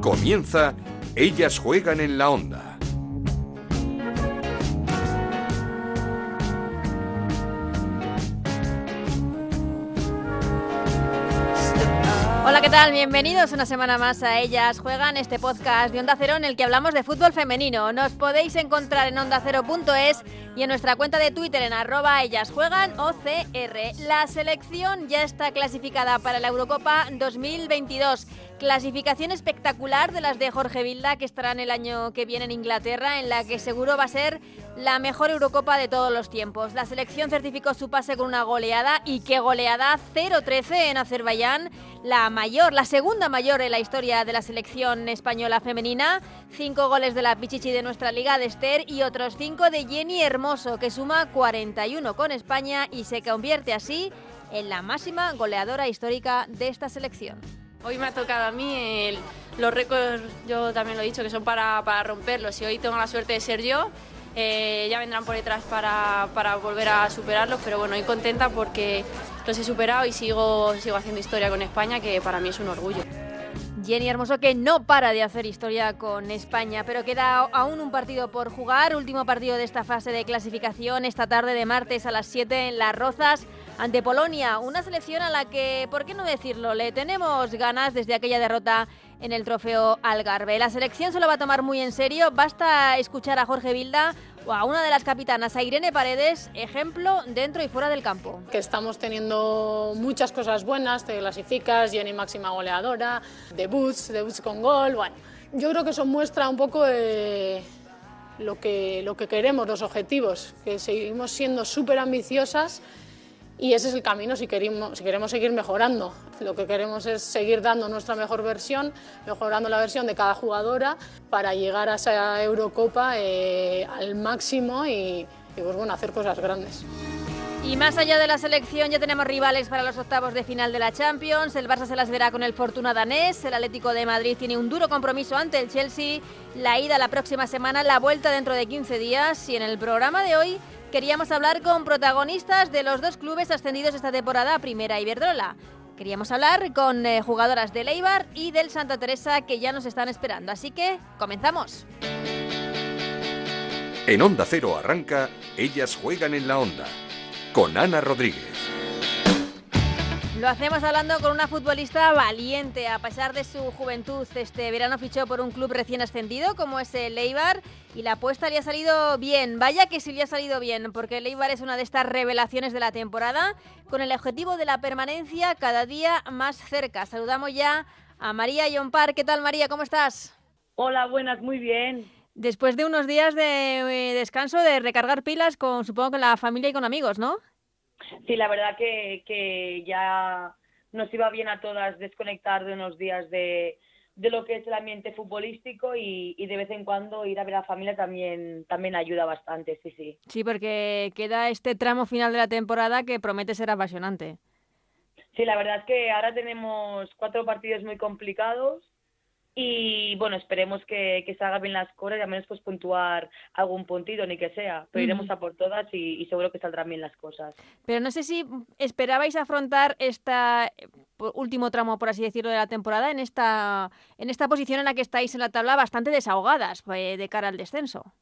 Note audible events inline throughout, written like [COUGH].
Comienza Ellas juegan en la onda. Hola, ¿qué tal? Bienvenidos una semana más a Ellas Juegan, este podcast de Onda Cero en el que hablamos de fútbol femenino. Nos podéis encontrar en ondacero.es y en nuestra cuenta de Twitter en arroba ellas juegan OCR. La selección ya está clasificada para la Eurocopa 2022. Clasificación espectacular de las de Jorge Vilda que estarán el año que viene en Inglaterra, en la que seguro va a ser la mejor Eurocopa de todos los tiempos. La selección certificó su pase con una goleada y qué goleada 0-13 en Azerbaiyán, la mayor, la segunda mayor en la historia de la selección española femenina. Cinco goles de la Pichichi de nuestra liga de Esther y otros cinco de Jenny Hermoso, que suma 41 con España y se convierte así en la máxima goleadora histórica de esta selección. Hoy me ha tocado a mí, los récords yo también lo he dicho, que son para, para romperlos y hoy tengo la suerte de ser yo. Eh, ya vendrán por detrás para, para, volver a superarlos, pero bueno, hoy contenta porque los he superado y sigo, sigo haciendo historia con España, que para mí es un orgullo. Jenny Hermoso que no para de hacer historia con España, pero queda aún un partido por jugar, último partido de esta fase de clasificación esta tarde de martes a las 7 en Las Rozas ante Polonia, una selección a la que, por qué no decirlo, le tenemos ganas desde aquella derrota en el trofeo Algarve. La selección se lo va a tomar muy en serio, basta escuchar a Jorge Vilda o a una de las capitanas, a Irene Paredes, ejemplo dentro y fuera del campo. Que estamos teniendo muchas cosas buenas, te clasificas, Jenny máxima goleadora, debuts, debuts con gol, bueno, yo creo que eso muestra un poco de lo que, lo que queremos, los objetivos, que seguimos siendo súper ambiciosas y ese es el camino si queremos, si queremos seguir mejorando. Lo que queremos es seguir dando nuestra mejor versión, mejorando la versión de cada jugadora para llegar a esa Eurocopa eh, al máximo y, pues bueno, hacer cosas grandes. Y más allá de la selección ya tenemos rivales para los octavos de final de la Champions. El Barça se las verá con el Fortuna danés. El Atlético de Madrid tiene un duro compromiso ante el Chelsea. La ida la próxima semana, la vuelta dentro de 15 días. Y en el programa de hoy queríamos hablar con protagonistas de los dos clubes ascendidos esta temporada a Primera Iberdrola. Queríamos hablar con eh, jugadoras del Eibar y del Santa Teresa que ya nos están esperando. Así que comenzamos. En Onda Cero arranca Ellas juegan en la onda con Ana Rodríguez. Lo hacemos hablando con una futbolista valiente. A pesar de su juventud, este verano fichó por un club recién ascendido como es el Eibar y la apuesta le ha salido bien. Vaya que sí le ha salido bien, porque el Eibar es una de estas revelaciones de la temporada con el objetivo de la permanencia cada día más cerca. Saludamos ya a María Yompar. ¿Qué tal, María? ¿Cómo estás? Hola, buenas, muy bien. Después de unos días de eh, descanso, de recargar pilas, con supongo con la familia y con amigos, ¿no? Sí, la verdad que, que ya nos iba bien a todas desconectar de unos días de, de lo que es el ambiente futbolístico y, y, de vez en cuando ir a ver a la familia también, también ayuda bastante, sí, sí. Sí, porque queda este tramo final de la temporada que promete ser apasionante. Sí, la verdad es que ahora tenemos cuatro partidos muy complicados y bueno, esperemos que, que salgan bien las cosas y al menos pues puntuar algún puntito, ni que sea. Pero iremos a por todas y, y, seguro que saldrán bien las cosas. Pero no sé si esperabais afrontar este último tramo, por así decirlo, de la temporada en esta, en esta posición en la que estáis en la tabla bastante desahogadas eh, de cara al descenso.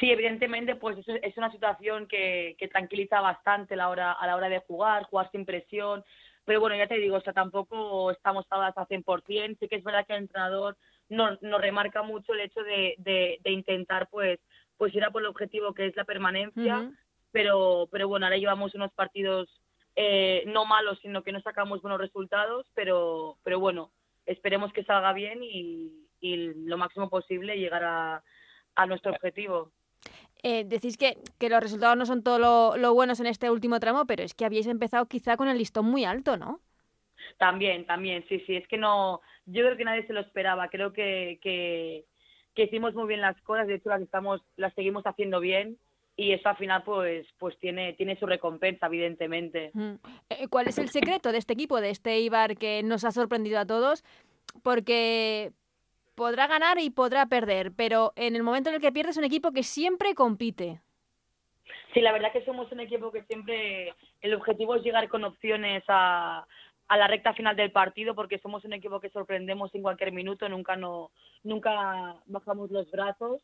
Sí, evidentemente, pues es una situación que, que tranquiliza bastante la hora, a la hora de jugar, jugar sin presión, pero bueno, ya te digo, o sea, tampoco estamos todas a 100%, sí que es verdad que el entrenador nos, nos remarca mucho el hecho de, de, de, intentar pues pues ir a por el objetivo que es la permanencia, uh -huh. pero pero bueno, ahora llevamos unos partidos eh, no malos, sino que no sacamos buenos resultados, pero pero bueno, esperemos que salga bien y, y lo máximo posible llegar a, a nuestro objetivo. Eh, decís que, que, los resultados no son todo lo, lo, buenos en este último tramo, pero es que habéis empezado quizá con el listón muy alto, ¿no? También, también, sí, sí. Es que no, yo creo que nadie se lo esperaba. Creo que, que, que hicimos muy bien las cosas. De hecho, las estamos, las seguimos haciendo bien y eso al final, pues, pues tiene, tiene su recompensa, evidentemente. Mm. ¿Cuál es el secreto de este equipo, de este Ibar que nos ha sorprendido a todos? Porque podrá ganar y podrá perder, pero en el momento en el que pierde es un equipo que siempre compite. Sí, la verdad que somos un equipo que siempre el objetivo es llegar con opciones a, la recta final del partido porque somos un equipo que sorprendemos en cualquier minuto, nunca no nunca bajamos los brazos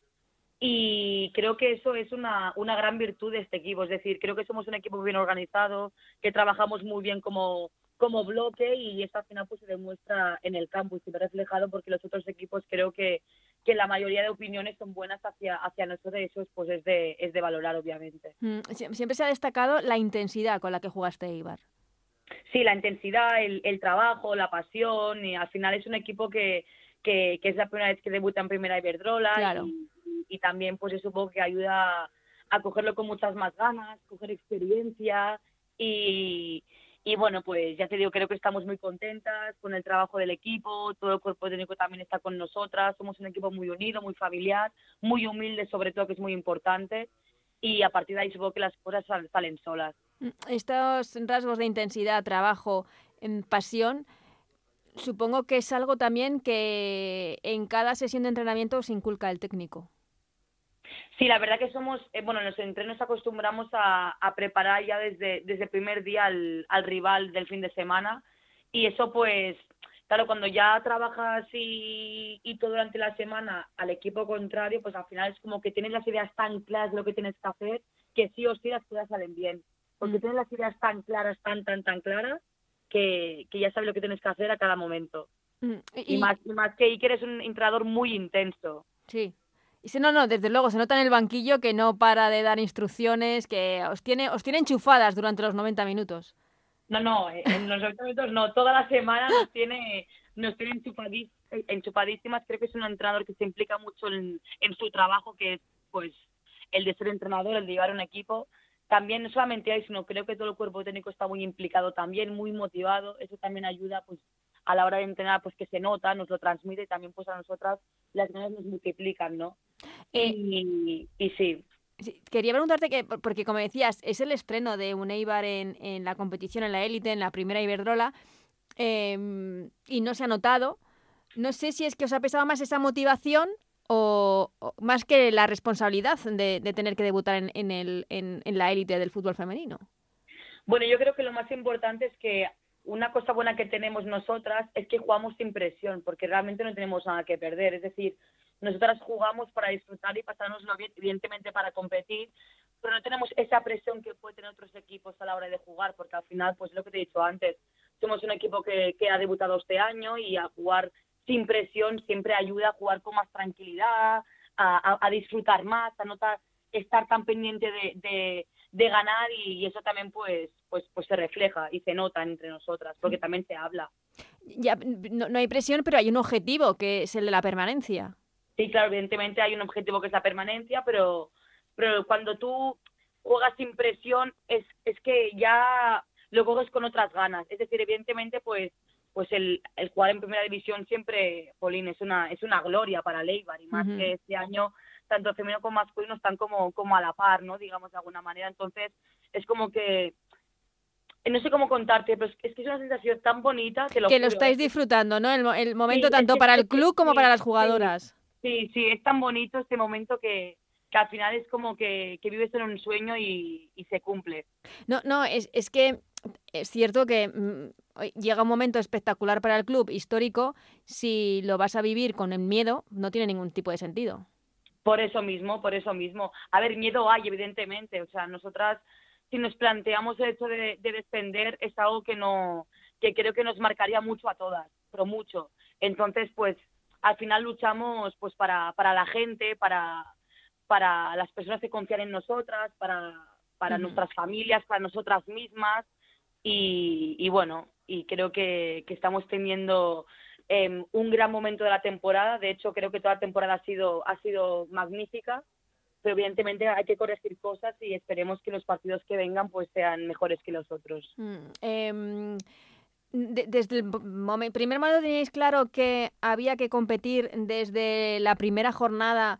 y creo que eso es una, una gran virtud de este equipo, es decir, creo que somos un equipo bien organizado, que trabajamos muy bien como como bloque y eso al final pues se demuestra en el campo y se ve reflejado porque los otros equipos creo que, que la mayoría de opiniones son buenas hacia, hacia nosotros y eso pues es de, es de valorar obviamente. Mm, siempre se ha destacado la intensidad con la que jugaste Ibar. Sí, la intensidad, el, el trabajo, la pasión y al final es un equipo que, que, que es la primera vez que debuta en Primera Iberdrola y, y, también pues eso poco que ayuda a cogerlo con muchas más ganas, coger experiencia y, y bueno, pues ya te digo, creo que estamos muy contentas con el trabajo del equipo, todo el cuerpo técnico también está con nosotras, somos un equipo muy unido, muy familiar, muy humilde sobre todo, que es muy importante, y a partir de ahí supongo que las cosas salen solas. Mm, estos rasgos de intensidad, trabajo, pasión, supongo que es algo también que en cada sesión de entrenamiento se inculca el técnico. Sí, la verdad que somos, eh, bueno, en los entrenos acostumbramos a, preparar ya desde, desde el primer día al, al rival del fin de semana y eso pues, claro, cuando ya trabajas y, y todo durante la semana al equipo contrario, pues al final es como que tienes las ideas tan claras de lo que tienes que hacer que sí o sí las cosas salen bien. Porque mm. tienes las ideas tan claras, tan, tan, tan claras que, que ya sabes lo que tienes que hacer a cada momento. Mm, y, más, y más que Iker es un entrenador muy intenso. Sí. Y no, no, desde luego, se nota en el banquillo que no para de dar instrucciones, que os tiene, os tiene enchufadas durante los 90 minutos. No, no, eh, en los 90 minutos no, toda la semana nos tiene, nos tiene enchupadísimas. Creo que es un entrenador que se implica mucho en, en su trabajo, que es pues el de ser entrenador, el de llevar un equipo. También no solamente ahí, sino creo que todo el cuerpo técnico está muy implicado también, muy motivado. Eso también ayuda pues a la hora de entrenar, pues que se nota, nos lo transmite y también pues a nosotras las ganas nos multiplican, ¿no? Eh, y, sí. Quería preguntarte que, porque como decías, es el estreno de un Eibar en, en la competición, en la élite, en la primera Iberdrola, em, y no se ha notado. No sé si es que os ha pesado más esa motivación o, más que la responsabilidad de, tener que debutar en, en, el, en, en la élite del fútbol femenino. Bueno, yo creo que lo más importante es que una cosa buena que tenemos nosotras es que jugamos sin presión, porque realmente no tenemos nada que perder. Es decir, nosotras jugamos para disfrutar y pasárnoslo bien, evidentemente para competir, pero no tenemos esa presión que pueden tener otros equipos a la hora de jugar, porque al final, pues lo que te he dicho antes, somos un equipo que, ha debutado este año y a jugar sin presión siempre ayuda a jugar con más tranquilidad, a, disfrutar más, a no estar tan pendiente de de ganar y, eso también pues pues pues se refleja y se nota entre nosotras porque también se habla. Ya no, no, hay presión pero hay un objetivo que es el de la permanencia sí claro evidentemente hay un objetivo que es la permanencia pero pero cuando tú juegas sin presión es es que ya lo coges con otras ganas es decir evidentemente pues pues el, el jugar en primera división siempre Polín es una es una gloria para Leibar y más que este año tanto femenino como masculino están como, como a la par, ¿no? Digamos de alguna manera. Entonces, es como que no sé cómo contarte, pero es que es una sensación tan bonita que lo, que lo estáis disfrutando, ¿no? El, el momento tanto para el club como para las jugadoras. Sí, sí, es tan bonito este momento que, que al final es como que, que vives en un sueño y, y, se cumple. No, no, es, es que es cierto que mm, llega un momento espectacular para el club, histórico, si lo vas a vivir con el miedo, no tiene ningún tipo de sentido. Por eso mismo, por eso mismo. A ver, miedo hay, evidentemente. O sea, nosotras, si nos planteamos el hecho de, de descender, es algo que no, que creo que nos marcaría mucho a todas, pero mucho. Entonces, pues, al final luchamos, pues, para, para la gente, para, para las personas que confían en nosotras, para, para nuestras familias, para nosotras mismas. Y, y bueno, y creo que, que estamos teniendo eh, un gran momento de la temporada. De hecho, creo que toda la temporada ha sido, ha sido magnífica, pero evidentemente hay que corregir cosas y esperemos que los partidos que vengan pues sean mejores que los otros. Mm, em, desde el primer momento teníais claro que había que competir desde la primera jornada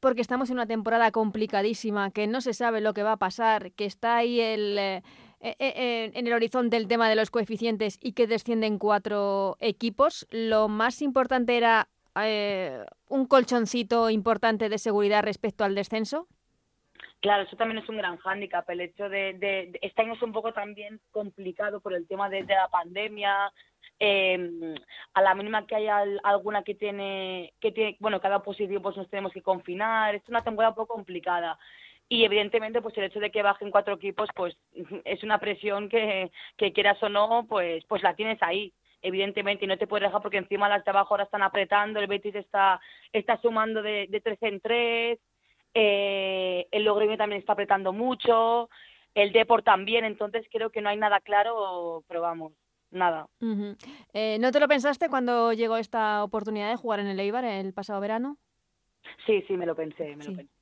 porque estamos en una temporada complicadísima, que no se sabe lo que va a pasar, que está ahí el... Eh, eh, eh, en el horizonte el tema de los coeficientes y que descienden cuatro equipos. Lo más importante era un colchoncito importante de seguridad respecto al descenso. Claro, eso también es un gran hándicap, el hecho de, de, este un poco también complicado por el tema de, la pandemia, eh, a la mínima que haya alguna que tiene, que tiene, bueno, cada positivo pues nos tenemos que confinar, es una temporada un poco complicada. Y evidentemente pues el hecho de que bajen cuatro equipos pues [LAUGHS] es una presión que, que quieras o no pues pues la tienes ahí evidentemente y no te puedes dejar porque encima las de abajo ahora están apretando el Betis está está sumando de, de tres en tres eh, el Logroño también está apretando mucho el Deport también entonces creo que no hay nada claro pero vamos nada. Eh, ¿no te lo pensaste cuando llegó esta oportunidad de jugar en el Eibar el pasado verano? Sí, sí, me lo pensé, me lo pensé.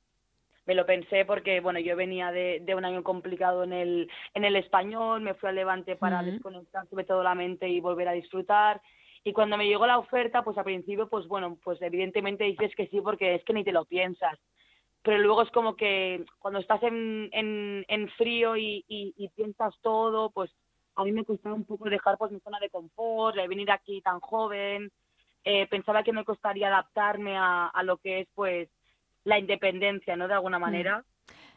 Me lo pensé porque bueno yo venía de, de, un año complicado en el en el español me fui al Levante para desconectar sobre todo la mente y volver a disfrutar. Y cuando me llegó la oferta pues al principio pues bueno pues evidentemente dices que sí porque es que ni te lo piensas pero luego es como que cuando estás en, en, en frío y, y, piensas todo pues a mí me costaba un poco dejar pues mi zona de confort de venir aquí tan joven eh, pensaba que me costaría adaptarme a, a lo que es pues la independencia, ¿no? De alguna mm. manera.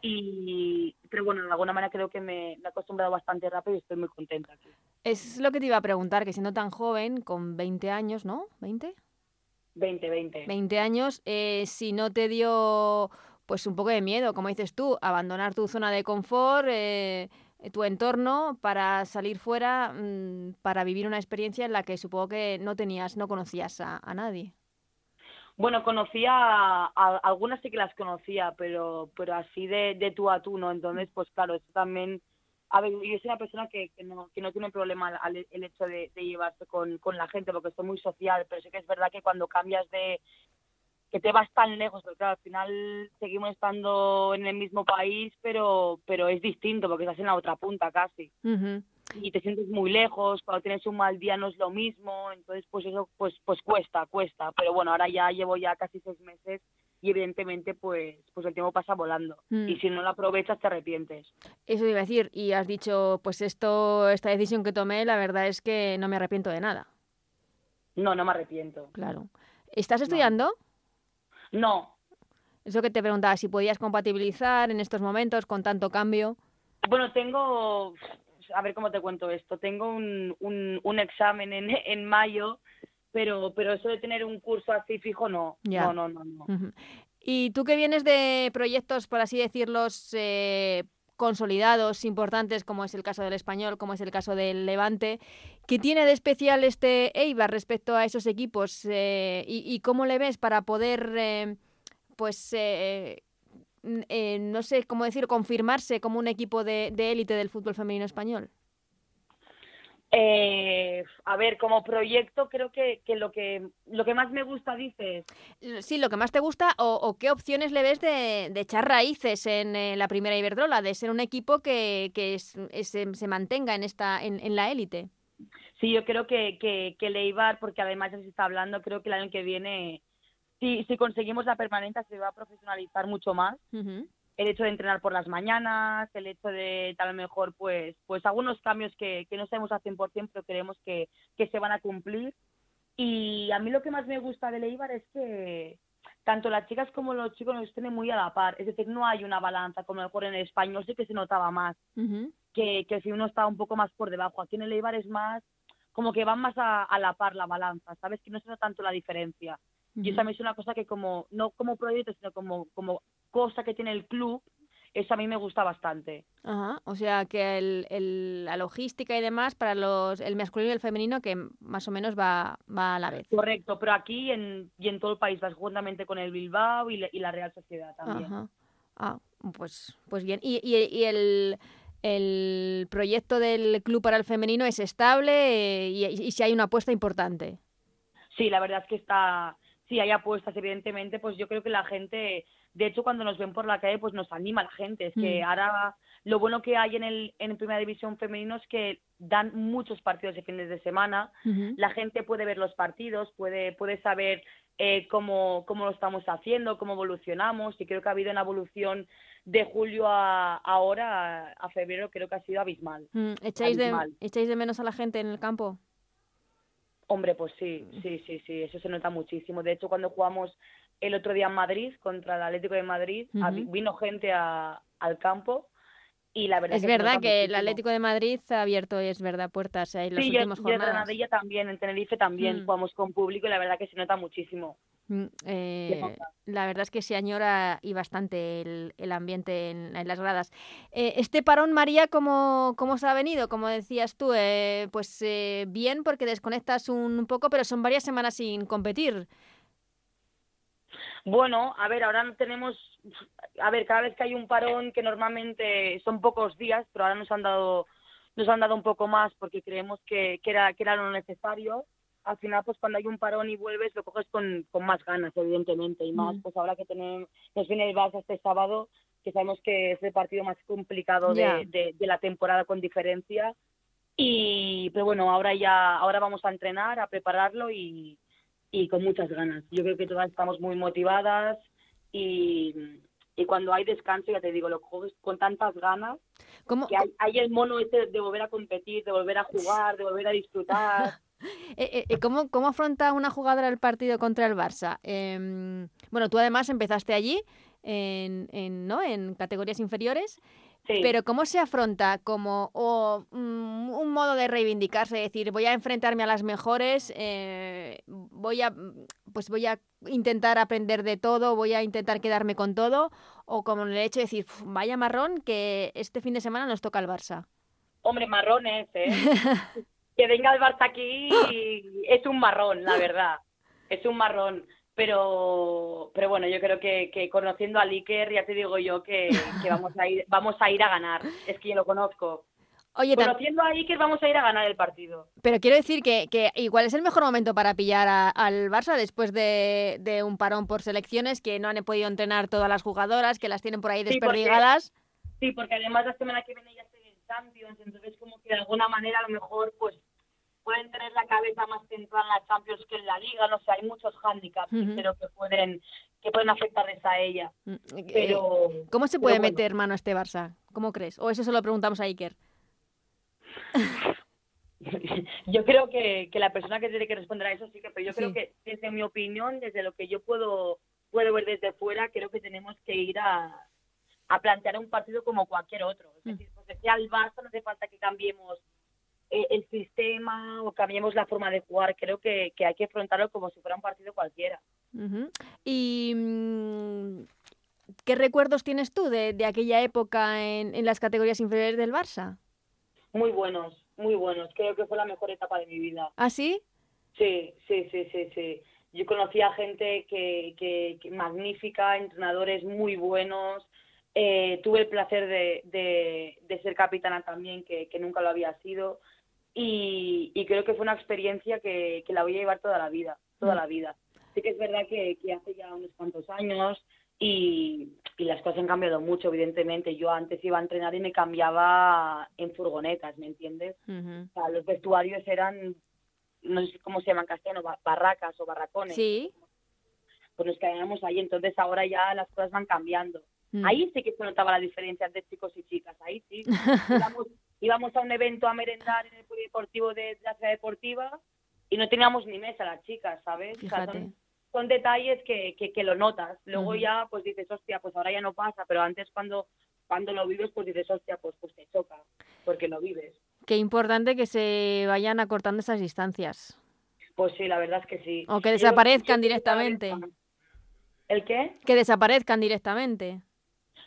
Y, pero bueno, de alguna manera creo que me, he acostumbrado bastante rápido y estoy muy contenta aquí. Es lo que te iba a preguntar, que siendo tan joven, con 20 años, ¿no? ¿20? 20, 20. 20 años, eh, si no te dio pues un poco de miedo, como dices tú, abandonar tu zona de confort, eh, tu entorno para salir fuera, mm, para vivir una experiencia en la que supongo que no tenías, no conocías a nadie. Bueno, conocía, a, algunas sí que las conocía, pero pero así de, de tú a tú, ¿no? Entonces, pues claro, eso también... A ver, yo soy una persona que, que, no, que no tiene problema el hecho de, de llevarse con, con la gente, porque estoy muy social, pero sí que es verdad que cuando cambias de, que te vas tan lejos, porque claro, al final seguimos estando en el mismo país, pero pero es distinto porque estás en la otra punta casi y te sientes muy lejos, cuando tienes un mal día no es lo mismo, entonces pues eso pues pues cuesta, cuesta, pero bueno, ahora ya llevo ya casi seis meses y evidentemente pues pues el tiempo pasa volando mm. y si no lo aprovechas te arrepientes. Eso iba a decir y has dicho pues esto esta decisión que tomé la verdad es que no me arrepiento de nada. No, no me arrepiento. Claro. ¿Estás estudiando? No. Eso que te preguntaba si podías compatibilizar en estos momentos con tanto cambio. Bueno, tengo a ver cómo te cuento esto. Tengo un, un, examen en, en mayo, pero, pero eso de tener un curso así fijo, no. No, no, no. no. Y tú que vienes de proyectos, por así decirlos, eh, consolidados, importantes, como es el caso del español, como es el caso del Levante. ¿Qué tiene de especial este Eibar respecto a esos equipos? Eh, y, cómo le ves para poder, eh, pues, eh, no sé cómo decir, confirmarse como un equipo de élite del fútbol femenino español? Eh, a ver, como proyecto creo que, que, lo que lo que más me gusta, dices. Sí, lo que más te gusta o, qué opciones le ves de, echar raíces en, eh, la primera Iberdrola, de ser un equipo que, que se, mantenga en, esta, en, la élite. Sí, yo creo que, que, que Leibar, porque además ya se está hablando, creo que el año que viene si, si conseguimos la permanente se va a profesionalizar mucho más. El hecho de entrenar por las mañanas, el hecho de tal mejor, pues, pues algunos cambios que, que no sabemos al 100%, pero creemos que, que se van a cumplir. Y a mí lo que más me gusta de Leibar es que tanto las chicas como los chicos nos tienen muy a la par. Es decir, no hay una balanza como mejor en el español, sí que se notaba más. que, que si uno está un poco más por debajo. Aquí en el Eibar es más como que van más a, a la par la balanza, ¿sabes? Que no se nota tanto la diferencia. Y esa es una cosa que como, no como proyecto, sino como, como cosa que tiene el club, eso a mí me gusta bastante. Ajá, o sea que el, el, la logística y demás para los el masculino y el femenino que más o menos va, va a la vez. Correcto, pero aquí en, y en todo el país vas juntamente con el Bilbao y, y la Real Sociedad también. Ajá. Ah, pues, pues bien. ¿Y, y, y el, el proyecto del club para el femenino es estable y, y si hay una apuesta importante? Sí, la verdad es que está si hay apuestas, evidentemente, pues yo creo que la gente, de hecho, cuando nos ven por la calle, pues nos anima la gente. Es que mm. ahora lo bueno que hay en el en Primera División Femenino es que dan muchos partidos de fines de semana. La gente puede ver los partidos, puede, puede saber eh, cómo, cómo lo estamos haciendo, cómo evolucionamos. Y creo que ha habido una evolución de julio a ahora, a, febrero, creo que ha sido abismal. Mm, ¿Echáis, De, ¿Echáis de menos a la gente en el campo? Hombre, pues sí, sí, sí, sí, eso se nota muchísimo. De hecho, cuando jugamos el otro día en Madrid contra el Atlético de Madrid. Vino gente a- al campo y la verdad Es que verdad que el. Atlético de Madrid ha abierto, es verdad, puertas en las Sí, últimas yo en jornadas. Granadilla también, en Tenerife también Mm. jugamos con público y la verdad que se nota muchísimo. Mm, eh, la verdad es que se añora y bastante el, el ambiente en, en las gradas. Eh, este parón, María, ¿cómo, ¿cómo se ha venido? Como decías tú, eh, pues eh, bien porque desconectas un poco, pero son varias semanas sin competir. Bueno, a ver, ahora no tenemos, a ver, cada vez que hay un parón que normalmente son pocos días, pero ahora nos han dado, nos han dado un poco más porque creemos que, que era, que era lo necesario. Al final, pues cuando hay un parón y vuelves, lo coges con, con más ganas, evidentemente, y más, Mm. pues ahora que tenemos, nos viene el Barça este sábado, que sabemos que es el partido más complicado de, de, de la temporada con diferencia. Y, pero bueno, ahora ya, ahora vamos a entrenar, a prepararlo y, y con muchas ganas. Yo creo que todas estamos muy motivadas y, y cuando hay descanso, ya te digo, lo coges con tantas ganas ¿Cómo, que hay, hay el mono este de volver a competir, de volver a jugar, de volver a disfrutar. [LAUGHS] eh, eh, ¿cómo, cómo afronta una jugadora el partido contra el Barça? Em, bueno, tú además empezaste allí, en, en, ¿no? en categorías inferiores. Sí. Pero ¿cómo se afronta como o, mm, un modo de reivindicarse, decir, voy a enfrentarme a las mejores, eh, voy a pues voy a intentar aprender de todo, voy a intentar quedarme con todo, o como el hecho de decir, "Uf, vaya marrón que este fin de semana nos toca el Barça. Hombre, marrones, ¿eh? [LAUGHS] que venga el Barça aquí es un marrón, la verdad. Es un marrón. Pero, pero bueno, yo creo que, que conociendo a Iker, ya te digo yo que, que vamos a ir [LAUGHS] vamos a ir a ganar. Es que yo lo conozco. Oye, tan- Conociendo a Iker vamos a ir a ganar el partido. pero quiero decir que, que igual es el mejor momento para pillar a- al Barça después de, de un parón por selecciones, que no han podido entrenar todas las jugadoras, que las tienen por ahí Sí, porque- desperdigadas. Sí, porque además la semana que viene ya se en Champions, entonces como que de alguna manera a lo mejor pues pueden tener la cabeza más centrada en la Champions que en la Liga, no sé, hay muchos hándicaps pero que pueden que pueden afectarles a ella. Mm, eh, Pero ¿Cómo se puede bueno. meter mano a este Barça? ¿Cómo crees? ¿O eso se lo preguntamos a Iker? [LAUGHS] yo creo que, que la persona que tiene que responder a eso sí que, pero yo Sí. creo que desde mi opinión, desde lo que yo puedo puedo ver desde fuera, creo que tenemos que ir a, a plantear un partido como cualquier otro. Es Mm. decir, sea el Barça no hace falta que cambiemos el sistema o cambiemos la forma de jugar. Creo que, que hay que afrontarlo como si fuera un partido cualquiera. ¿Y mm, qué recuerdos tienes tú de, de aquella época en, en las categorías inferiores del Barça? Muy buenos, muy buenos. Creo que fue la mejor etapa de mi vida. ¿Ah, sí? Sí, sí, sí, sí, sí. Yo conocí a gente que, que, que magnífica, entrenadores muy buenos. Eh, tuve el placer de, de, de ser capitana también, que, que nunca lo había sido. Y, y creo que fue una experiencia que, que la voy a llevar toda la vida, toda Mm. la vida. Sí que es verdad que, que hace ya unos cuantos años y, y las cosas han cambiado mucho, evidentemente. Yo antes iba a entrenar y me cambiaba en furgonetas, ¿me entiendes? Ujú. O sea, los vestuarios eran, no sé cómo se llaman en castellano, ba- barracas o barracones. Sí. Pues nos quedábamos ahí, entonces ahora ya las cosas van cambiando. Mm. Ahí sí que se notaba la diferencia entre chicos y chicas, ahí sí. [LAUGHS] íbamos, íbamos a un evento a merendar en el polideportivo de la ciudad deportiva y no teníamos ni mesa las chicas, ¿sabes? O sea, Fíjate. son, son detalles que, que, que lo notas. Luego ya pues dices, hostia, pues ahora ya no pasa, pero antes cuando cuando lo vives pues dices, hostia, pues, pues te choca, porque lo vives. Qué importante que se vayan acortando esas distancias. Pues sí, la verdad es que sí. O que desaparezcan yo directamente. ¿El qué? Que desaparezcan directamente.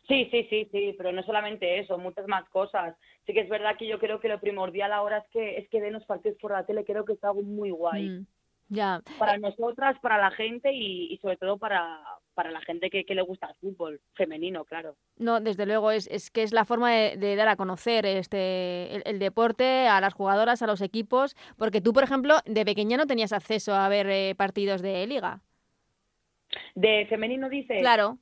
Sí, sí, sí, sí, pero no solamente eso, muchas más cosas. Sí que es verdad que yo creo que lo primordial ahora es que es que den los partidos por la tele, creo que es algo muy guay. Mm. Ya. Para nosotras, para la gente y, y sobre todo para, para la gente que, que le gusta el fútbol femenino, claro. No, desde luego, es, es que es la forma de, de dar a conocer este el, el deporte a las jugadoras, a los equipos, porque tú, por ejemplo, de pequeña no tenías acceso a ver eh, partidos de liga. De femenino dice, Claro,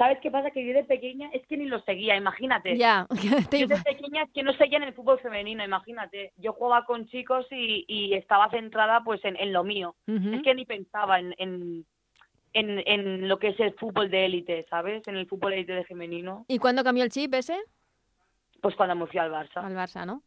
¿sabes qué pasa? Que yo de pequeña es que ni lo seguía, imagínate. ya. [LAUGHS] Yo de pequeña es que no seguía en el fútbol femenino, imagínate. Yo jugaba con chicos y, y estaba centrada pues en, en lo mío. Es que ni pensaba en, en, en, en lo que es el fútbol de élite, ¿sabes? En el fútbol élite de femenino. ¿Y cuándo cambió el chip ese? Pues cuando me fui al Barça. Al Barça, ¿no?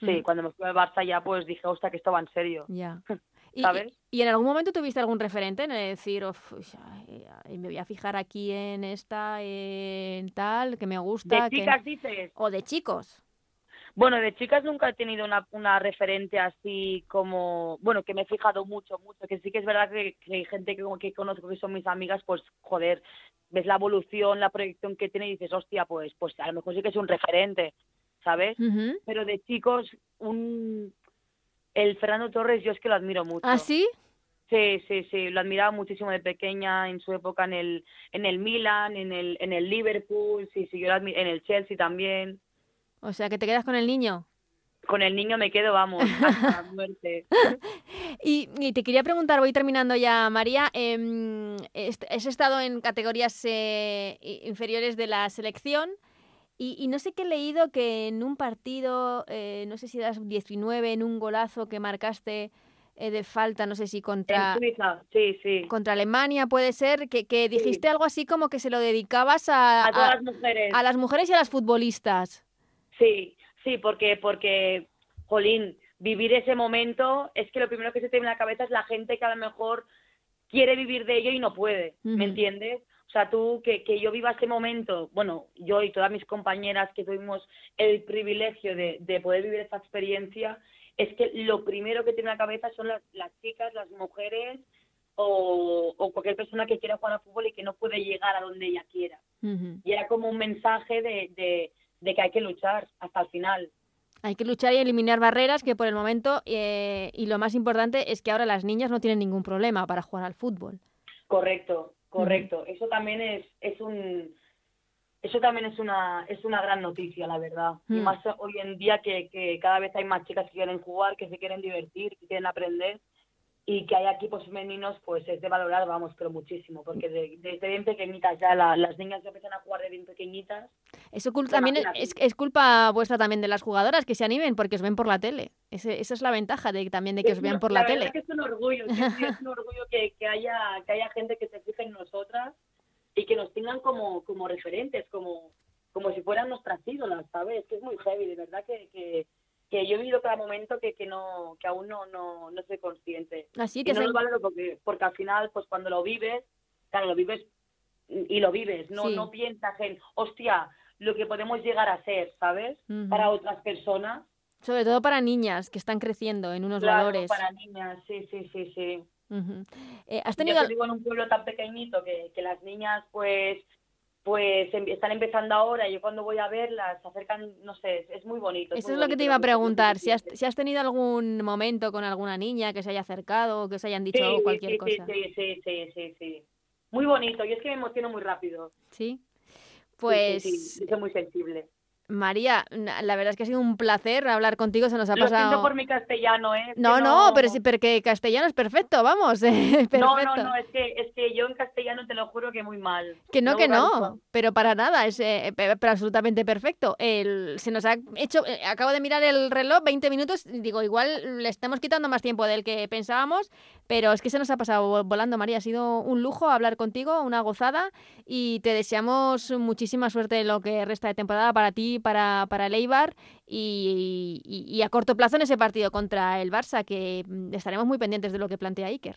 Sí, cuando me fui al Barça ya pues dije, hostia, que esto va en serio. Ya. [LAUGHS] Y, ¿sabes? y en algún momento tuviste algún referente en decir, "Uf, ay, ay, me voy a fijar aquí en esta, en tal, que me gusta? De que-". chicas dices. O de chicos. Bueno, de chicas nunca he tenido una, una referente así como, bueno, que me he fijado mucho, mucho, que sí que es verdad que, que hay gente que, que conozco que son mis amigas, pues joder, ves la evolución, la proyección que tiene y dices, hostia, pues, pues a lo mejor sí que es un referente, ¿sabes? Pero de chicos, un el Fernando Torres yo es que lo admiro mucho. ¿Ah, sí? Sí, sí, sí, lo admiraba muchísimo de pequeña en su época en el en el Milan, en el en el Liverpool, sí, sí, yo lo en el Chelsea también. O sea, que te quedas con el niño. Con el niño me quedo, vamos, [LAUGHS] hasta la muerte. [LAUGHS] Y, y te quería preguntar, voy terminando ya, María. est- has estado en categorías eh, inferiores de la selección y, y no sé qué he leído que en un partido, eh, no sé si eras 19, en un golazo que marcaste eh, de falta, no sé si contra, sí, sí. contra Alemania, puede ser, que, que dijiste algo así como que se lo dedicabas a, A todas a- las mujeres. a las mujeres y a las futbolistas. Sí, sí, porque, porque, Jolín, vivir ese momento es que lo primero que se te viene a la cabeza es la gente que a lo mejor quiere vivir de ello y no puede. ¿me entiendes? O sea, tú, que, que yo viva ese momento, bueno, yo y todas mis compañeras que tuvimos el privilegio de, de poder vivir esta experiencia, es que lo primero que tiene en la cabeza son las, las chicas, las mujeres o, o cualquier persona que quiera jugar al fútbol y que no puede llegar a donde ella quiera. Y era como un mensaje de, de, de que hay que luchar hasta el final. Hay que luchar y eliminar barreras que por el momento, eh, y lo más importante es que ahora las niñas no tienen ningún problema para jugar al fútbol. Correcto, correcto. Eso también es, es un eso también es una es una gran noticia, la verdad. Y Mm. más hoy en día que, que cada vez hay más chicas que quieren jugar, que se quieren divertir, que quieren aprender y que hay equipos femeninos, pues es de valorar, vamos, pero muchísimo, porque de- desde bien pequeñitas ya la- las niñas empiezan a jugar de bien pequeñitas. Eso cul- Pues también es, es- es culpa vuestra también de las jugadoras que se animen porque os ven por la tele. Ese- esa es la ventaja de, también de que Es os vean por la, verdad tele. que es un orgullo, sí, es un orgullo que, que haya que haya gente que se fije en nosotras y que nos tengan como como referentes, como como si fueran nuestras ídolas, ¿sabes? Que es muy heavy, de verdad que, que, que yo he vivido cada momento que, que no que aún no no, no soy consciente. Así Y te no sen- lo valoro porque porque al final pues cuando lo vives, claro, lo vives y lo vives, no Sí. no piensas en, hostia, lo que podemos llegar a ser, ¿sabes? Para otras personas. Sobre todo para niñas que están creciendo en unos Claro, valores. para niñas, sí, sí, sí, sí. Eh, ¿Has Yo tenido te digo en un pueblo tan pequeñito que, que las niñas pues pues em- están empezando ahora yo cuando voy a verlas se acercan, no sé, es muy bonito. Eso muy es lo que te iba a preguntar, se si has, si has tenido algún momento con alguna niña que se haya acercado o que os hayan dicho sí, cualquier sí, cosa. Sí, sí, sí, sí, sí. Muy bonito, yo es que me emociono muy rápido. ¿Sí? Pues, sí, soy muy sensible. María, la verdad es que ha sido un placer hablar contigo, se nos ha Lo siento pasado... por mi castellano, ¿eh? Es que No, no, pero sí, porque castellano es perfecto, vamos, [LAUGHS] eh, perfecto. No, no, no, es que, es que yo en castellano te lo juro que muy mal. Que no, que no, pero para nada, es eh, pe- pero absolutamente perfecto. El, se nos ha hecho, eh, acabo de mirar el reloj, 20 minutos, digo, igual le estamos quitando más tiempo del que pensábamos, pero es que se nos ha pasado vo- volando, María. Ha sido un lujo hablar contigo, una gozada, y te deseamos muchísima suerte en lo que resta de temporada para ti, para, para el Eibar, y, y- y a corto plazo en ese partido contra el Barça, que mm, estaremos muy pendientes de lo que plantea Iker.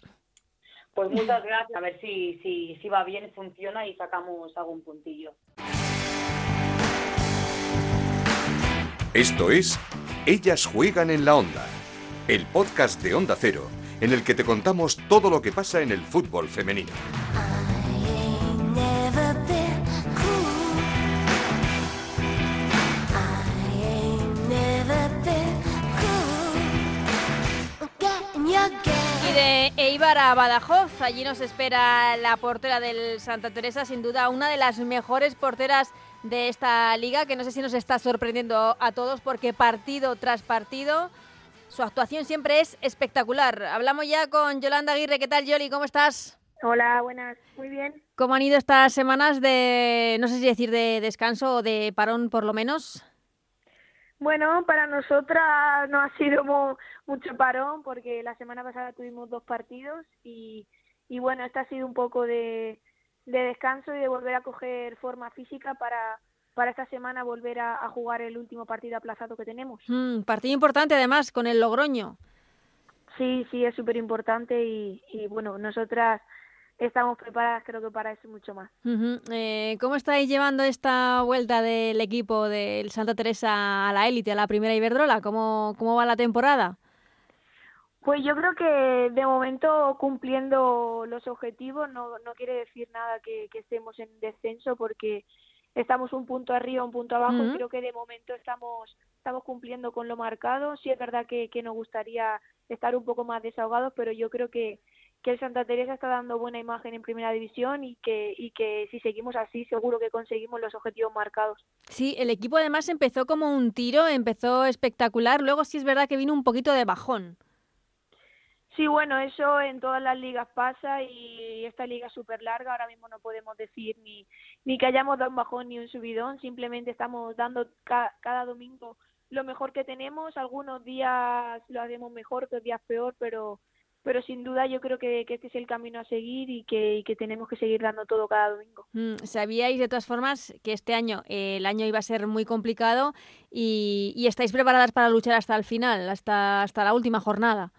Pues muchas gracias, a ver si, si, si va bien, funciona y sacamos algún puntillo. Esto es Ellas juegan en la onda, el podcast de Onda Cero, en el que te contamos todo lo que pasa en el fútbol femenino. De Eibar a Badajoz, allí nos espera la portera del Santa Teresa, sin duda una de las mejores porteras de esta liga, que no sé si nos está sorprendiendo a todos porque partido tras partido su actuación siempre es espectacular. Hablamos ya con Yolanda Aguirre. ¿Qué tal, Yoli? ¿Cómo estás? Hola, buenas. Muy bien. ¿Cómo han ido estas semanas de, no sé si decir de descanso o de parón por lo menos? Bueno, para nosotras no ha sido mu- mucho parón porque la semana pasada tuvimos dos partidos y, y bueno, este ha sido un poco de, de descanso y de volver a coger forma física para, para esta semana volver a, a jugar el último partido aplazado que tenemos. Mm, partido importante además con el Logroño. Sí, sí, es súper importante y, y bueno, nosotras estamos preparadas creo que para eso mucho más. Eh, ¿Cómo estáis llevando esta vuelta del equipo del Santa Teresa a la élite, a la primera Iberdrola? ¿Cómo, cómo va la temporada? Pues yo creo que de momento cumpliendo los objetivos no, no quiere decir nada que, que estemos en descenso porque estamos un punto arriba, un punto abajo. Creo que de momento estamos estamos cumpliendo con lo marcado. Sí es verdad que, que nos gustaría estar un poco más desahogados, pero yo creo que, que el Santa Teresa está dando buena imagen en primera división y que, y que si seguimos así seguro que conseguimos los objetivos marcados. Sí, el equipo además empezó como un tiro, empezó espectacular, luego sí es verdad que vino un poquito de bajón. Sí, bueno, eso en todas las ligas pasa y esta liga es súper larga. Ahora mismo no podemos decir ni, ni que hayamos dado un bajón ni un subidón. Simplemente estamos dando ca- cada domingo lo mejor que tenemos. Algunos días lo hacemos mejor, otros días peor, pero, pero sin duda yo creo que, que este es el camino a seguir y que, y que tenemos que seguir dando todo cada domingo. Mm, Sabíais de todas formas que este año eh, el año iba a ser muy complicado y, y estáis preparadas para luchar hasta el final, hasta, hasta la última jornada.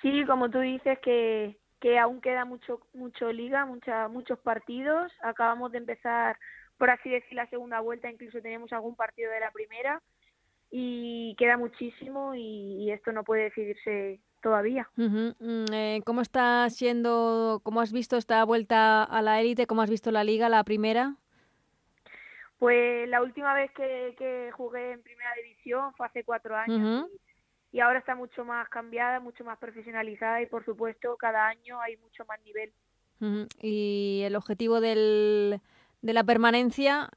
Sí, como tú dices que, que aún queda mucho mucho liga, mucha, muchos partidos. Acabamos de empezar, por así decir, la segunda vuelta, incluso tenemos algún partido de la primera y queda muchísimo y, y esto no puede decidirse todavía. Eh, ¿Cómo está siendo, cómo has visto esta vuelta a la élite? ¿Cómo has visto la liga, la primera? Pues la última vez que, que jugué en primera división fue hace cuatro años y ahora está mucho más cambiada, mucho más profesionalizada y por supuesto cada año hay mucho más nivel. Y el objetivo del, de la permanencia,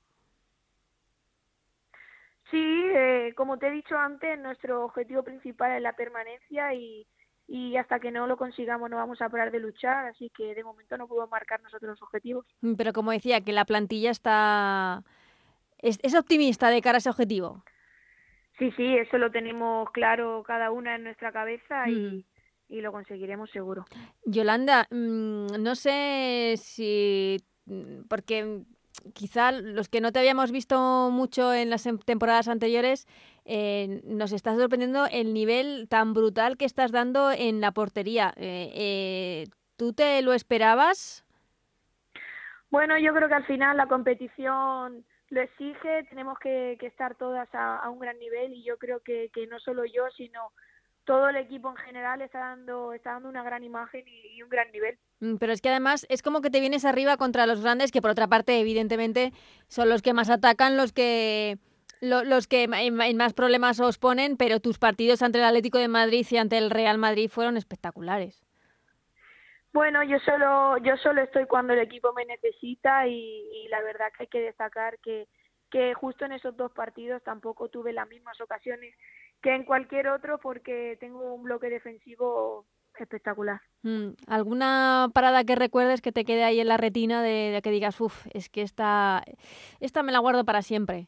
Sí, eh, como te he dicho antes, nuestro objetivo principal es la permanencia y, y hasta que no lo consigamos no vamos a parar de luchar, así que de momento no podemos marcar nosotros los objetivos. mm, pero como decía, que la plantilla está... Es, es optimista de cara a ese objetivo. Sí, sí, eso lo tenemos claro cada una en nuestra cabeza Mm. y, y lo conseguiremos seguro. Yolanda, mm, no sé si, porque quizá los que no te habíamos visto mucho en las em- temporadas anteriores, eh, nos está sorprendiendo el nivel tan brutal que estás dando en la portería. Eh, eh, ¿Tú te lo esperabas? Bueno, yo creo que al final la competición lo exige, tenemos que, estar todas a, un gran nivel y yo creo que, que no solo yo, sino todo el equipo en general está dando, está dando una gran imagen y un gran nivel. Mm, Pero es que además es como que te vienes arriba contra los grandes, que por otra parte, evidentemente, son los que más atacan, los que lo- los que en más problemas os ponen, pero tus partidos ante el Atlético de Madrid y ante el Real Madrid fueron espectaculares. Bueno, yo solo, yo solo estoy cuando el equipo me necesita y, y la verdad que hay que destacar que, que justo en esos dos partidos tampoco tuve las mismas ocasiones que en cualquier otro porque tengo un bloque defensivo espectacular. Mm, ¿Alguna parada que recuerdes que te quede ahí en la retina de, de que digas, uff, es que esta, esta me la guardo para siempre?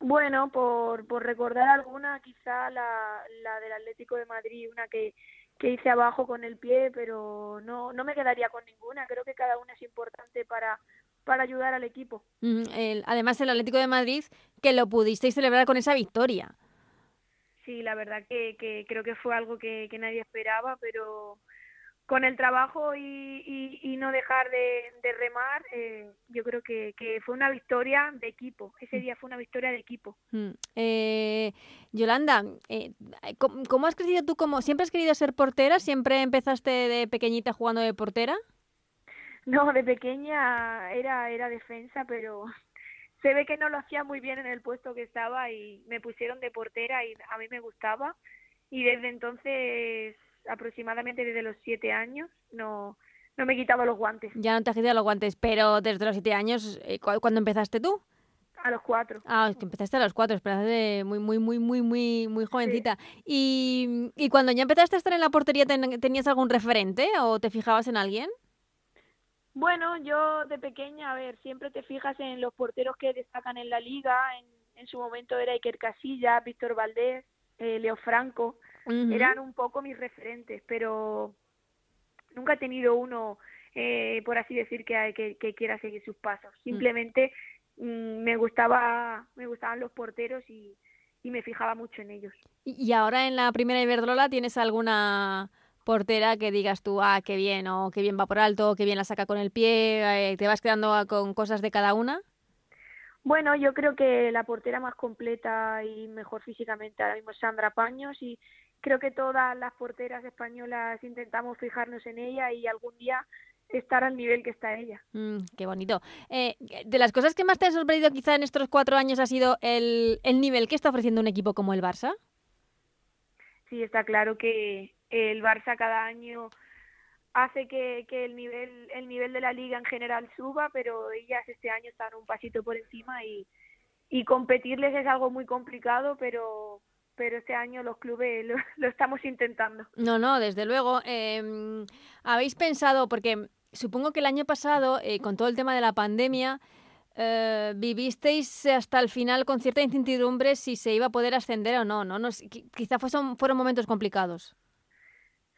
Bueno, por, por recordar alguna, quizá la, la del Atlético de Madrid, una que, que hice abajo con el pie, pero no, no me quedaría con ninguna. Creo que cada una es importante para, para ayudar al equipo. Mm, el- además, el Atlético de Madrid, que lo pudisteis celebrar con esa victoria. Sí, la verdad que, que creo que fue algo que, que nadie esperaba, pero con el trabajo y, y, y no dejar de, de remar, eh, yo creo que, que fue una victoria de equipo. Ese día fue una victoria de equipo. Mm, eh, Yolanda, eh, ¿cómo, cómo has crecido tú? Como, ¿Siempre has querido ser portera? ¿Siempre empezaste de pequeñita jugando de portera? No, de pequeña era, era defensa, pero se ve que no lo hacía muy bien en el puesto que estaba y me pusieron de portera y a mí me gustaba. Y desde entonces, aproximadamente desde los siete años, no, no me quitaba los guantes. Ya no te has quitado los guantes, pero desde los siete años, eh, ¿cu- ¿cuándo empezaste tú? A los cuatro. Ah, es que empezaste a los cuatro, empezaste muy, muy, muy, muy, muy, muy jovencita. Y, y cuando ya empezaste a estar en la portería, ten- ¿tenías algún referente o te fijabas en alguien? Bueno, yo de pequeña, a ver, siempre te fijas en los porteros que destacan en la liga. En, en su momento era Iker Casillas, Víctor Valdés, eh, Leo Franco. Eran un poco mis referentes, pero nunca he tenido uno, eh, por así decir, que, que, que quiera seguir sus pasos. Simplemente mm, me gustaba, me gustaban los porteros y, y me fijaba mucho en ellos. Y y ahora en la primera Iberdrola, ¿tienes alguna portera que digas tú, ah, qué bien, o qué bien va por alto, qué bien la saca con el pie? eh, ¿Te vas quedando con cosas de cada una? Bueno, yo creo que la portera más completa y mejor físicamente ahora mismo es Sandra Paños y creo que todas las porteras españolas intentamos fijarnos en ella y algún día estar al nivel que está ella. Mm, qué bonito. Eh, de las cosas que más te han sorprendido quizá en estos cuatro años ha sido el, el nivel que está ofreciendo un equipo como el Barça. Sí, está claro que el Barça cada año hace que, el nivel el nivel de la liga en general suba, pero ellas este año están un pasito por encima y, competirles es algo muy complicado, pero pero este año los clubes [LAUGHS] lo, estamos intentando. No, no, desde luego. Em, ¿Habéis pensado, porque supongo que el año pasado, eh, con todo el tema de la pandemia, eh, vivisteis hasta el final con cierta incertidumbre si se iba a poder ascender o no, ¿no? no quizá fueron momentos complicados.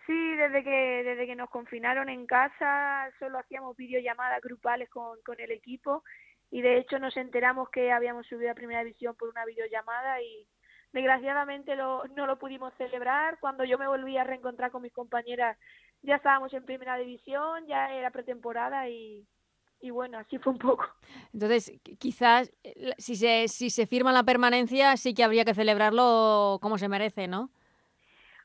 Sí, desde que desde que nos confinaron en casa solo hacíamos videollamadas grupales con, con el equipo y de hecho nos enteramos que habíamos subido a primera división por una videollamada y desgraciadamente lo, no lo pudimos celebrar. Cuando yo me volví a reencontrar con mis compañeras ya estábamos en primera división, ya era pretemporada y, y bueno, así fue un poco. Entonces, qui- quizás eh, si se, si se firma la permanencia, sí que habría que celebrarlo como se merece, ¿no?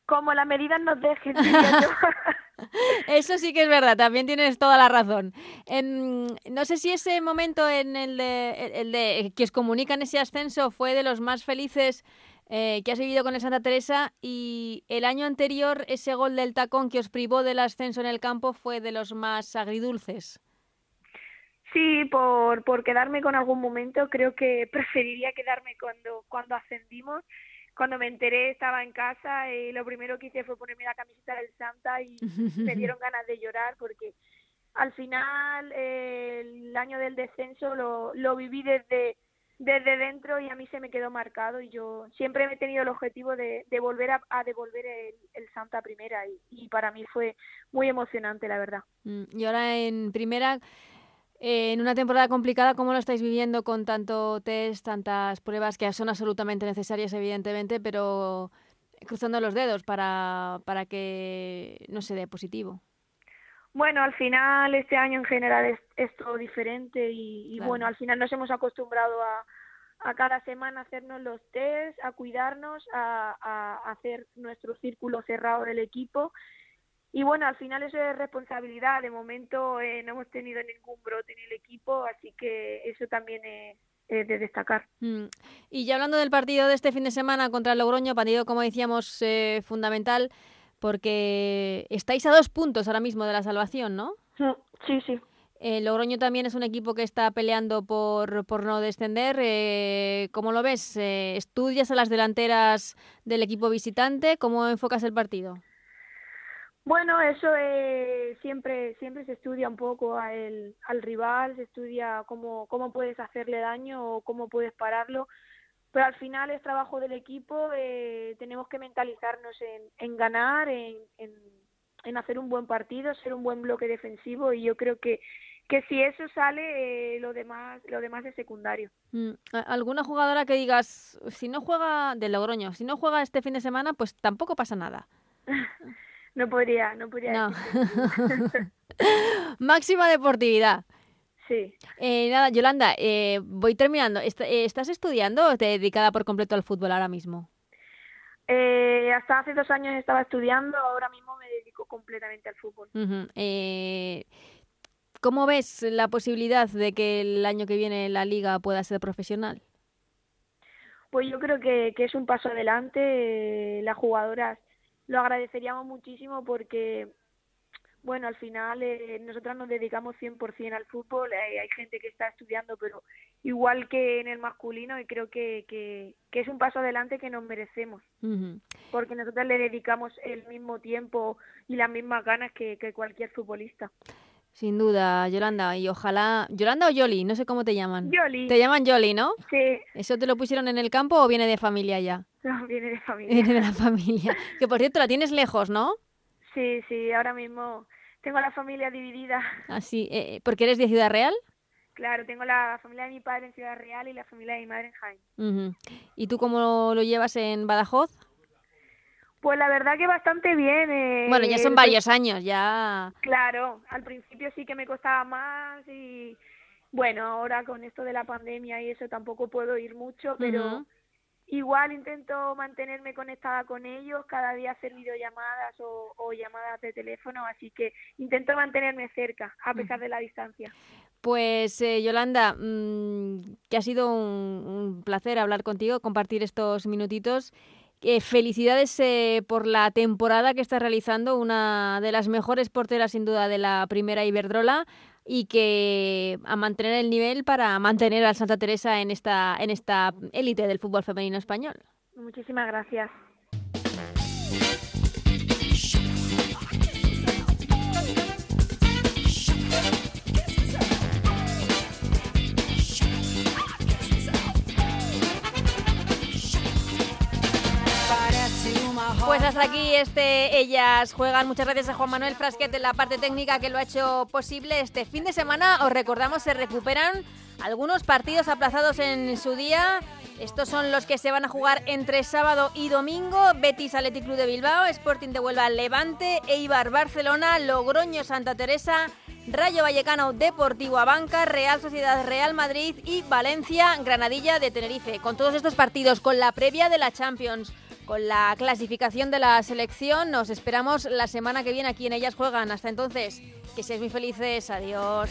Como las medidas nos dejen. [LAUGHS] Eso sí que es verdad, también tienes toda la razón. No sé si ese momento en el de, el de que os comunican ese ascenso fue de los más felices eh, que has vivido con el Santa Teresa y el año anterior ese gol del tacón que os privó del ascenso en el campo fue de los más agridulces. Sí, por, por quedarme con algún momento, creo que preferiría quedarme cuando, cuando ascendimos. Cuando me enteré estaba en casa y lo primero que hice fue ponerme la camiseta del Santa y [LAUGHS] me dieron ganas de llorar porque al final eh, el año del descenso lo, lo viví desde, desde dentro y a mí se me quedó marcado y yo siempre he tenido el objetivo de, de volver a, a devolver el, el Santa primera y, y para mí fue muy emocionante, la verdad. Mm, Y ahora en primera, eh, en una temporada complicada, ¿cómo lo estáis viviendo con tanto test, tantas pruebas que son absolutamente necesarias, evidentemente, pero cruzando los dedos para, para que no se dé positivo? Bueno, al final este año en general es, es todo diferente y, y Claro. bueno, al final nos hemos acostumbrado a, a cada semana hacernos los test, a cuidarnos, a, a hacer nuestro círculo cerrado del equipo y bueno, al final eso es responsabilidad. De momento eh, no hemos tenido ningún brote en el equipo, así que eso también es, es de destacar. Mm. Y ya hablando del partido de este fin de semana contra el Logroño, partido, como decíamos, eh, fundamental, porque estáis a dos puntos ahora mismo de la salvación, ¿no? Sí, sí. El Logroño también es un equipo que está peleando por, por no descender. Eh, ¿Cómo lo ves? Eh, ¿Estudias a las delanteras del equipo visitante? ¿Cómo enfocas el partido? Bueno, eso eh, siempre siempre se estudia un poco al, al rival, se estudia cómo, cómo puedes hacerle daño o cómo puedes pararlo, pero al final es trabajo del equipo, eh, tenemos que mentalizarnos en, en ganar, en, en, en hacer un buen partido, ser un buen bloque defensivo y yo creo que, que si eso sale, eh, lo demás lo demás es secundario. Mm, ¿a- ¿Alguna jugadora que digas, si no juega del Logroño, si no juega este fin de semana, pues tampoco pasa nada? [LAUGHS] No podría, no podría No. [LAUGHS] Máxima deportividad. Sí. Eh, nada, Yolanda, eh, voy terminando. Eh, ¿Estás estudiando o te dedicada por completo al fútbol ahora mismo? Eh, hasta hace dos años estaba estudiando, ahora mismo me dedico completamente al fútbol. Eh, ¿Cómo ves la posibilidad de que el año que viene la liga pueda ser profesional? Pues yo creo que, que es un paso adelante. eh, Las jugadoras lo agradeceríamos muchísimo porque, bueno, al final eh, nosotras nos dedicamos 100% al fútbol. eh, hay gente que está estudiando, pero igual que en el masculino, y creo que, que, que es un paso adelante que nos merecemos. Porque nosotras le dedicamos el mismo tiempo y las mismas ganas que, que cualquier futbolista. Sin duda, Yolanda, y ojalá... ¿Yolanda o Yoli? No sé cómo te llaman. Yoli. Te llaman Yoli, ¿no? Sí, ¿Eso te lo pusieron en el campo o viene de familia ya? [LAUGHS] no, viene de familia. Viene de la familia. Que por cierto, la tienes lejos, ¿no? Sí, sí, ahora mismo tengo la familia dividida. Así, eh, porque eres de Ciudad Real. Claro, tengo la familia de mi padre en Ciudad Real y la familia de mi madre en Jaén. ¿Y tú cómo lo llevas en Badajoz? Pues la verdad que bastante bien. eh, Bueno, ya son varios años, ya. Claro, al principio sí que me costaba más y bueno, ahora con esto de la pandemia y eso tampoco puedo ir mucho, pero igual intento mantenerme conectada con ellos, cada día hacer videollamadas o, o llamadas de teléfono, así que intento mantenerme cerca a pesar de la distancia. Pues eh, Yolanda, mm, que ha sido un, un placer hablar contigo, compartir estos minutitos. Eh, felicidades eh, por la temporada que estás realizando, una de las mejores porteras sin duda de la primera Iberdrola y que a mantener el nivel para mantener al Santa Teresa en esta en esta élite del fútbol femenino español. Muchísimas gracias. Hasta aquí este Ellas Juegan. Muchas gracias a Juan Manuel Frasquet en la parte técnica que lo ha hecho posible. Este fin de semana, os recordamos, se recuperan algunos partidos aplazados en su día. Estos son los que se van a jugar entre sábado y domingo. Betis Athletic Club de Bilbao, Sporting de Huelva Levante, Eibar Barcelona, Logroño Santa Teresa, Rayo Vallecano Deportivo Abanca, Real Sociedad Real Madrid y Valencia Granadilla de Tenerife. Con todos estos partidos, con la previa de la Champions, con la clasificación de la selección, nos esperamos la semana que viene aquí en Ellas Juegan. Hasta entonces, que seáis muy felices. Adiós.